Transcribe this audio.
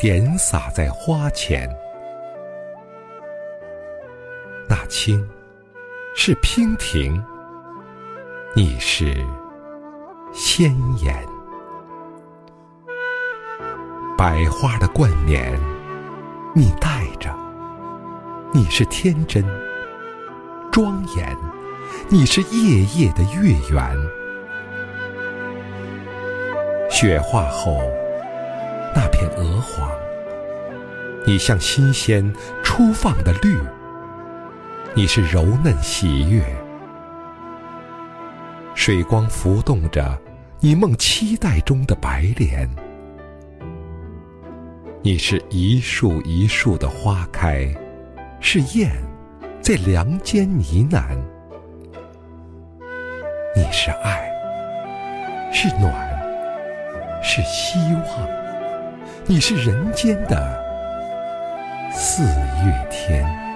点洒在花前，那青是娉婷，你是鲜艳。百花的冠冕，你戴着，你是天真庄严，你是夜夜的月圆。雪化后。那片鹅黄，你像新鲜初放的绿；你是柔嫩喜悦，水光浮动着你梦期待中的白莲；你是一树一树的花开，是燕在梁间呢喃；你是爱，是暖，是希望。你是人间的四月天。